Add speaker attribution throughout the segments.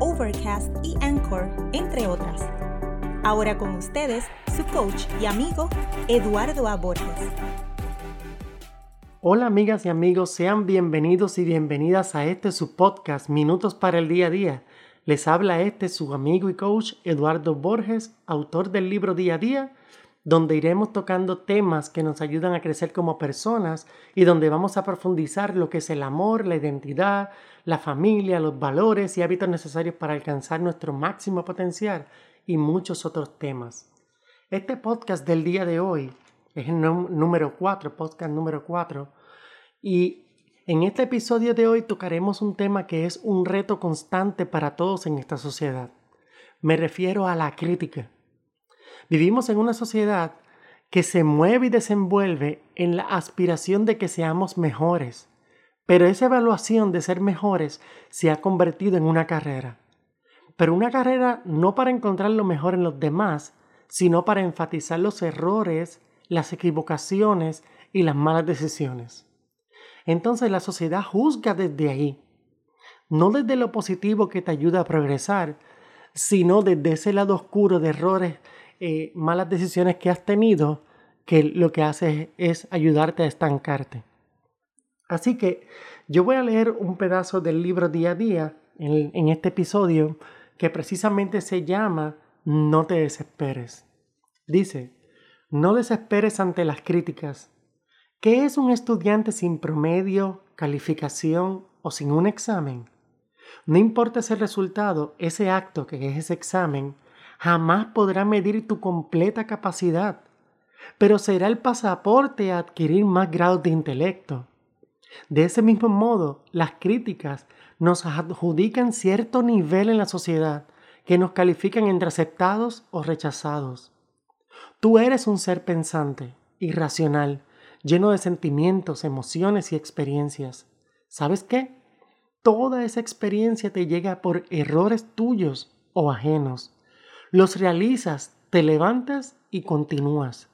Speaker 1: Overcast y Anchor, entre otras. Ahora con ustedes, su coach y amigo, Eduardo A. Borges.
Speaker 2: Hola amigas y amigos, sean bienvenidos y bienvenidas a este su podcast, Minutos para el Día a Día. Les habla este su amigo y coach Eduardo Borges, autor del libro Día a Día, donde iremos tocando temas que nos ayudan a crecer como personas y donde vamos a profundizar lo que es el amor, la identidad, la familia, los valores y hábitos necesarios para alcanzar nuestro máximo potencial y muchos otros temas. Este podcast del día de hoy es el número 4, podcast número 4, y en este episodio de hoy tocaremos un tema que es un reto constante para todos en esta sociedad. Me refiero a la crítica. Vivimos en una sociedad que se mueve y desenvuelve en la aspiración de que seamos mejores, pero esa evaluación de ser mejores se ha convertido en una carrera pero una carrera no para encontrar lo mejor en los demás, sino para enfatizar los errores, las equivocaciones y las malas decisiones. Entonces la sociedad juzga desde ahí, no desde lo positivo que te ayuda a progresar, sino desde ese lado oscuro de errores, eh, malas decisiones que has tenido, que lo que hace es ayudarte a estancarte. Así que yo voy a leer un pedazo del libro día a día en este episodio que precisamente se llama No te desesperes. Dice, no desesperes ante las críticas. ¿Qué es un estudiante sin promedio, calificación o sin un examen? No importa ese resultado, ese acto que es ese examen, jamás podrá medir tu completa capacidad, pero será el pasaporte a adquirir más grados de intelecto. De ese mismo modo, las críticas nos adjudican cierto nivel en la sociedad que nos califican entre aceptados o rechazados. Tú eres un ser pensante, irracional, lleno de sentimientos, emociones y experiencias. ¿Sabes qué? Toda esa experiencia te llega por errores tuyos o ajenos. Los realizas, te levantas y continúas.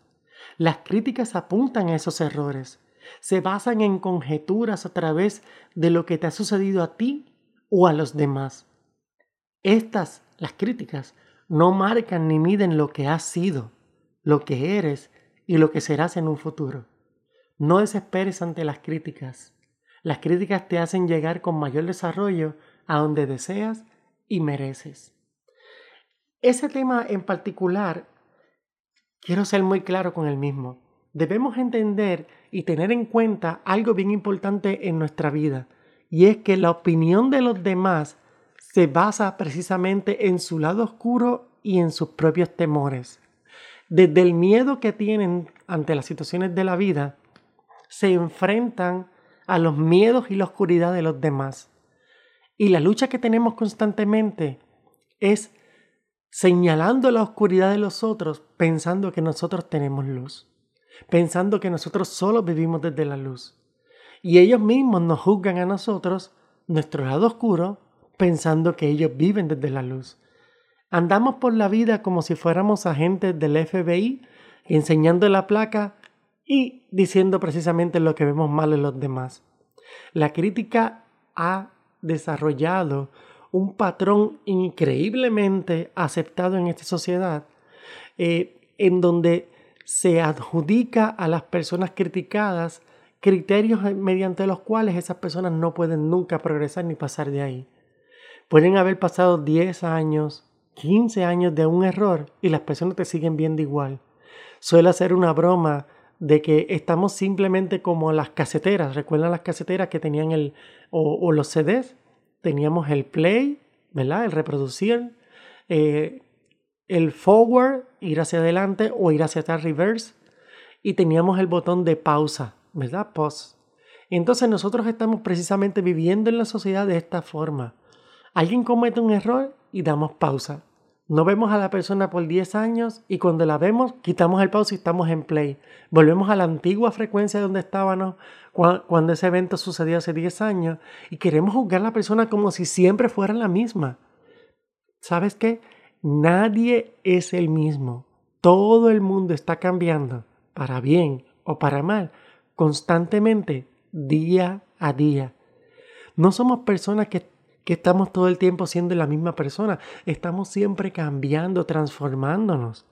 Speaker 2: Las críticas apuntan a esos errores se basan en conjeturas a través de lo que te ha sucedido a ti o a los demás. Estas, las críticas, no marcan ni miden lo que has sido, lo que eres y lo que serás en un futuro. No desesperes ante las críticas. Las críticas te hacen llegar con mayor desarrollo a donde deseas y mereces. Ese tema en particular, quiero ser muy claro con el mismo debemos entender y tener en cuenta algo bien importante en nuestra vida, y es que la opinión de los demás se basa precisamente en su lado oscuro y en sus propios temores. Desde el miedo que tienen ante las situaciones de la vida, se enfrentan a los miedos y la oscuridad de los demás. Y la lucha que tenemos constantemente es señalando la oscuridad de los otros, pensando que nosotros tenemos luz pensando que nosotros solo vivimos desde la luz. Y ellos mismos nos juzgan a nosotros, nuestro lado oscuro, pensando que ellos viven desde la luz. Andamos por la vida como si fuéramos agentes del FBI, enseñando la placa y diciendo precisamente lo que vemos mal en los demás. La crítica ha desarrollado un patrón increíblemente aceptado en esta sociedad, eh, en donde se adjudica a las personas criticadas criterios mediante los cuales esas personas no pueden nunca progresar ni pasar de ahí. Pueden haber pasado 10 años, 15 años de un error y las personas te siguen viendo igual. Suele ser una broma de que estamos simplemente como las caseteras. ¿Recuerdan las caseteras que tenían el, o, los CDs? Teníamos el play, ¿verdad? El reproducir, eh, el forward, ir hacia adelante o ir hacia atrás, reverse. Y teníamos el botón de pausa, ¿verdad? Pause. Entonces nosotros estamos precisamente viviendo en la sociedad de esta forma. Alguien comete un error y damos pausa. No vemos a la persona por 10 años y cuando la vemos quitamos el pause y estamos en play. Volvemos a la antigua frecuencia donde estábamos cuando ese evento sucedió hace 10 años y queremos juzgar a la persona como si siempre fuera la misma. ¿Sabes qué? Nadie es el mismo. Todo el mundo está cambiando, para bien o para mal, constantemente, día a día. No somos personas que que estamos todo el tiempo siendo la misma persona. Estamos siempre cambiando, transformándonos.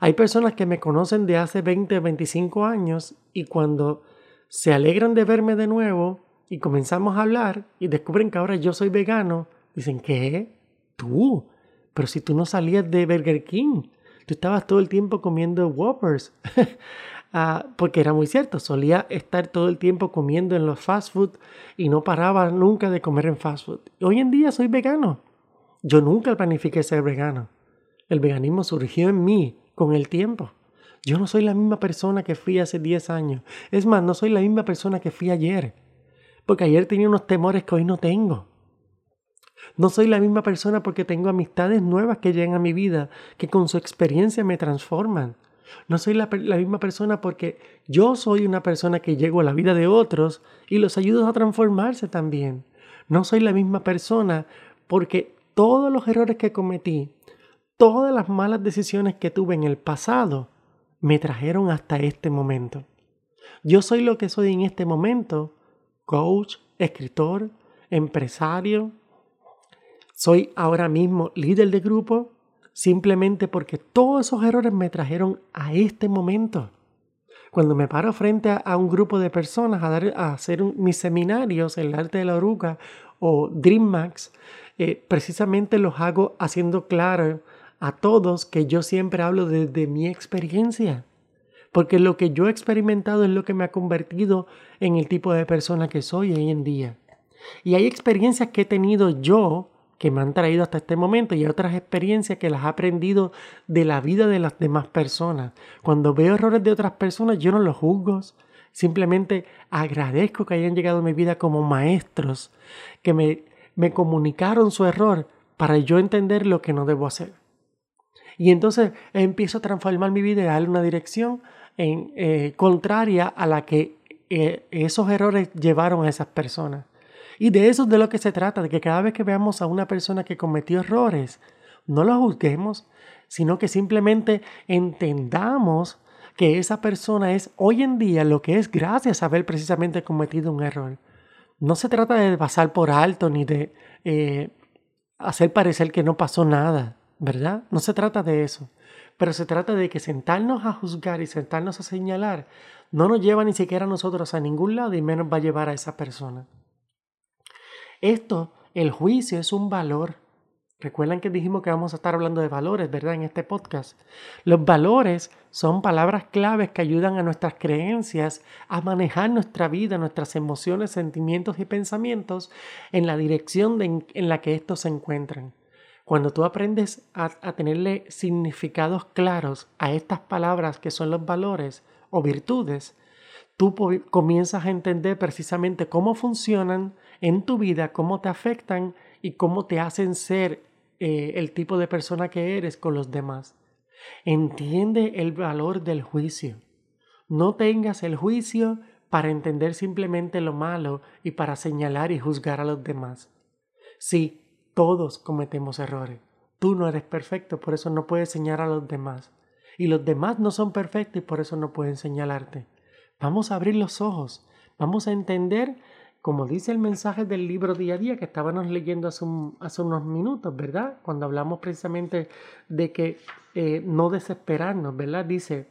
Speaker 2: Hay personas que me conocen de hace 20, 25 años y cuando se alegran de verme de nuevo y comenzamos a hablar y descubren que ahora yo soy vegano, dicen, ¿qué? ¿Tú? Pero si tú no salías de Burger King, tú estabas todo el tiempo comiendo Whoppers. Ah, porque era muy cierto, solía estar todo el tiempo comiendo en los fast food y no paraba nunca de comer en fast food. Hoy en día soy vegano. Yo nunca planifiqué ser vegano. El veganismo surgió en mí con el tiempo. Yo no soy la misma persona que fui hace 10 años. Es más, no soy la misma persona que fui ayer. Porque ayer tenía unos temores que hoy no tengo. No soy la misma persona porque tengo amistades nuevas que llegan a mi vida, que con su experiencia me transforman. No soy la, misma persona porque yo soy una persona que llego a la vida de otros y los ayudo a transformarse también. No soy la misma persona porque todos los errores que cometí, todas las malas decisiones que tuve en el pasado, me trajeron hasta este momento. Yo soy lo que soy en este momento, coach, escritor, empresario. Soy ahora mismo líder de grupo simplemente porque todos esos errores me trajeron a este momento. Cuando me paro frente a, un grupo de personas a, dar, a hacer mis seminarios el arte de la oruga o DreamMax, eh, precisamente los hago haciendo claro a todos que yo siempre hablo desde mi experiencia. Porque lo que yo he experimentado es lo que me ha convertido en el tipo de persona que soy hoy en día. Y hay experiencias que he tenido yo que me han traído hasta este momento y otras experiencias que las he aprendido de la vida de las demás personas. Cuando veo errores de otras personas, yo no los juzgo, simplemente agradezco que hayan llegado a mi vida como maestros, que me, me comunicaron su error para yo entender lo que no debo hacer. Y entonces empiezo a transformar mi vida y darle una dirección en, eh, contraria a la que eh, esos errores llevaron a esas personas. Y de eso es de lo que se trata, de que cada vez que veamos a una persona que cometió errores, no lo juzguemos, sino que simplemente entendamos que esa persona es hoy en día lo que es gracias a haber precisamente cometido un error. No se trata de pasar por alto ni de eh, hacer parecer que no pasó nada, ¿verdad? No se trata de eso. Pero se trata de que sentarnos a juzgar y sentarnos a señalar no nos lleva ni siquiera a nosotros a ningún lado y menos va a llevar a esa persona. Esto, el juicio es un valor. Recuerdan que dijimos que vamos a estar hablando de valores, ¿verdad? En este podcast. Los valores son palabras claves que ayudan a nuestras creencias a manejar nuestra vida, nuestras emociones, sentimientos y pensamientos en la dirección en la que estos se encuentran. Cuando tú aprendes a, a tenerle significados claros a estas palabras que son los valores o virtudes, tú comienzas a entender precisamente cómo funcionan en tu vida, cómo te afectan y cómo te hacen ser eh, el tipo de persona que eres con los demás. Entiende el valor del juicio. No tengas el juicio para entender simplemente lo malo y para señalar y juzgar a los demás. Sí, todos cometemos errores. Tú no eres perfecto, por eso no puedes señalar a los demás. Y los demás no son perfectos y por eso no pueden señalarte. Vamos a abrir los ojos. Vamos a entender como dice el mensaje del libro día a día que estábamos leyendo hace, unos minutos, ¿verdad? Cuando hablamos precisamente de que eh, no desesperarnos, ¿verdad? Dice,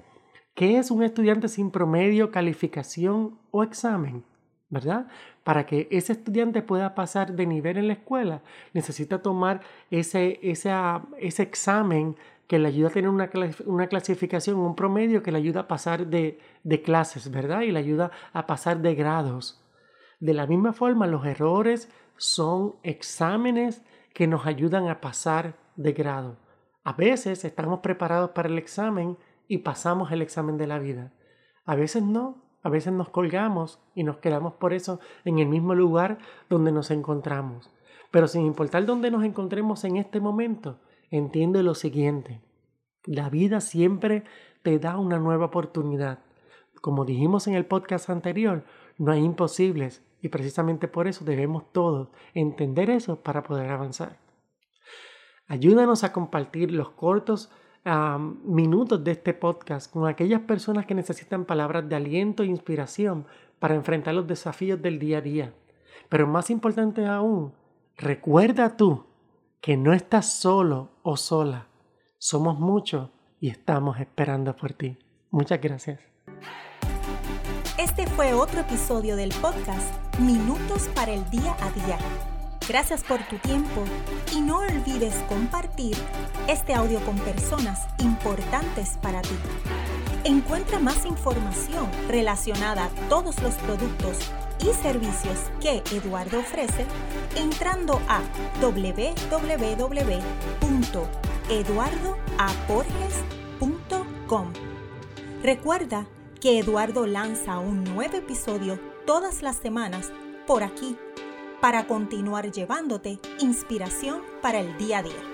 Speaker 2: ¿qué es un estudiante sin promedio, calificación o examen? ¿Verdad? Para que ese estudiante pueda pasar de nivel en la escuela, necesita tomar ese, ese, ese examen que le ayuda a tener una, una, clasificación, un promedio que le ayuda a pasar de, de clases, ¿verdad? Y le ayuda a pasar de grados. De la misma forma, los errores son exámenes que nos ayudan a pasar de grado. A veces estamos preparados para el examen y pasamos el examen de la vida. A veces no, a veces nos colgamos y nos quedamos por eso en el mismo lugar donde nos encontramos. Pero sin importar dónde nos encontremos en este momento, entiende lo siguiente. La vida siempre te da una nueva oportunidad. Como dijimos en el podcast anterior, no hay imposibles y precisamente por eso debemos todos entender eso para poder avanzar. Ayúdanos a compartir los cortos minutos de este podcast con aquellas personas que necesitan palabras de aliento e inspiración para enfrentar los desafíos del día a día. Pero más importante aún, recuerda tú que no estás solo o sola. Somos muchos y estamos esperando por ti. Muchas gracias.
Speaker 1: Este fue otro episodio del podcast Minutos para el Día a Día. Gracias por tu tiempo y no olvides compartir este audio con personas importantes para ti. Encuentra más información relacionada a todos los productos y servicios que Eduardo ofrece entrando a www.eduardoaporges.com. Recuerda que Eduardo lanza un nuevo episodio todas las semanas por aquí para continuar llevándote inspiración para el día a día.